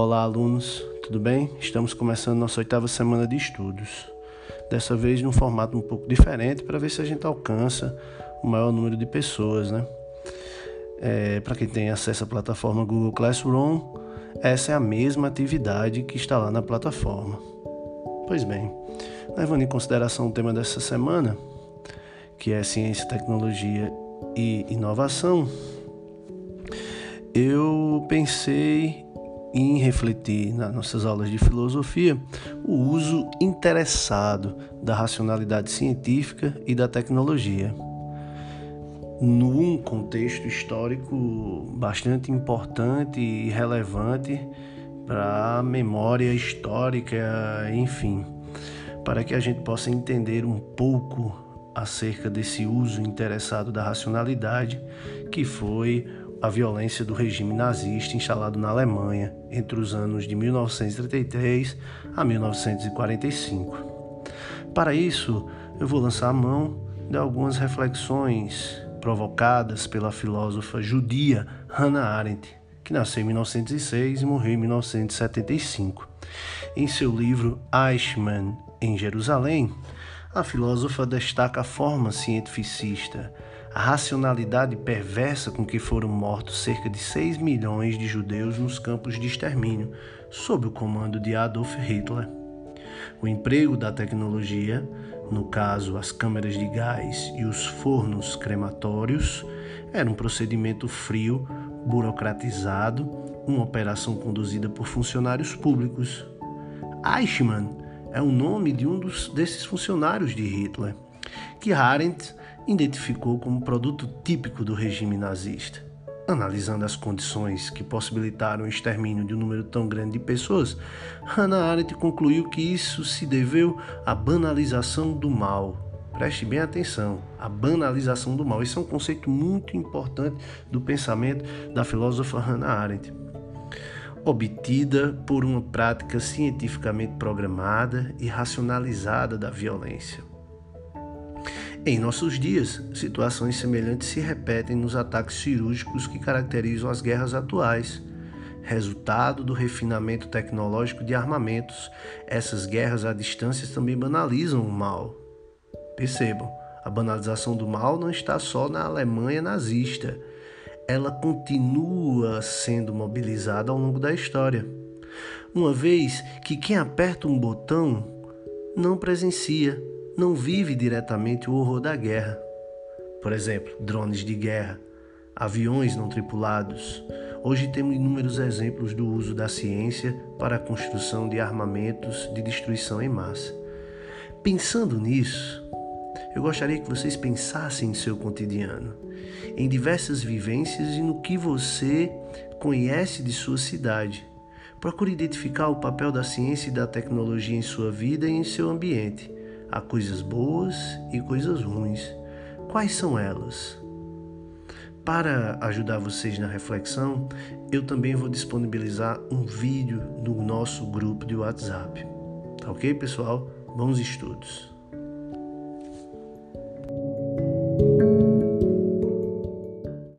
Olá, alunos, tudo bem? Estamos começando nossa oitava semana de estudos. Dessa vez num formato um pouco diferente para ver se a gente alcança o maior número de pessoas, né? É, para quem tem acesso à plataforma Google Classroom, essa é a mesma atividade que está lá na plataforma. Pois bem, levando em consideração o tema dessa semana, que é ciência, tecnologia e inovação, eu pensei em refletir nas nossas aulas de filosofia o uso interessado da racionalidade científica e da tecnologia. Num contexto histórico bastante importante e relevante para a memória histórica, enfim, para que a gente possa entender um pouco acerca desse uso interessado da racionalidade que foi a violência do regime nazista instalado na Alemanha entre os anos de 1933 a 1945. Para isso, eu vou lançar a mão de algumas reflexões provocadas pela filósofa judia Hannah Arendt, que nasceu em 1906 e morreu em 1975. Em seu livro Eichmann em Jerusalém, a filósofa destaca a forma cientificista a racionalidade perversa com que foram mortos cerca de 6 milhões de judeus nos campos de extermínio, sob o comando de Adolf Hitler. O emprego da tecnologia, no caso as câmeras de gás e os fornos crematórios, era um procedimento frio, burocratizado, uma operação conduzida por funcionários públicos. Eichmann é o nome de um dos, desses funcionários de Hitler, que Arendt identificou como produto típico do regime nazista. Analisando as condições que possibilitaram o extermínio de um número tão grande de pessoas, Hannah Arendt concluiu que isso se deveu à banalização do mal. Preste bem atenção, a banalização do mal. Esse é um conceito muito importante do pensamento da filósofa Hannah Arendt obtida por uma prática cientificamente programada e racionalizada da violência. Em nossos dias, situações semelhantes se repetem nos ataques cirúrgicos que caracterizam as guerras atuais. Resultado do refinamento tecnológico de armamentos, essas guerras à distância também banalizam o mal. Percebam, a banalização do mal não está só na Alemanha nazista, ela continua sendo mobilizada ao longo da história. Uma vez que quem aperta um botão não presencia, não vive diretamente o horror da guerra. Por exemplo, drones de guerra, aviões não tripulados. Hoje temos inúmeros exemplos do uso da ciência para a construção de armamentos de destruição em massa. Pensando nisso, eu gostaria que vocês pensassem em seu cotidiano, em diversas vivências e no que você conhece de sua cidade. Procure identificar o papel da ciência e da tecnologia em sua vida e em seu ambiente. Há coisas boas e coisas ruins. Quais são elas? Para ajudar vocês na reflexão, eu também vou disponibilizar um vídeo do nosso grupo de WhatsApp. Tá ok, pessoal? Bons estudos!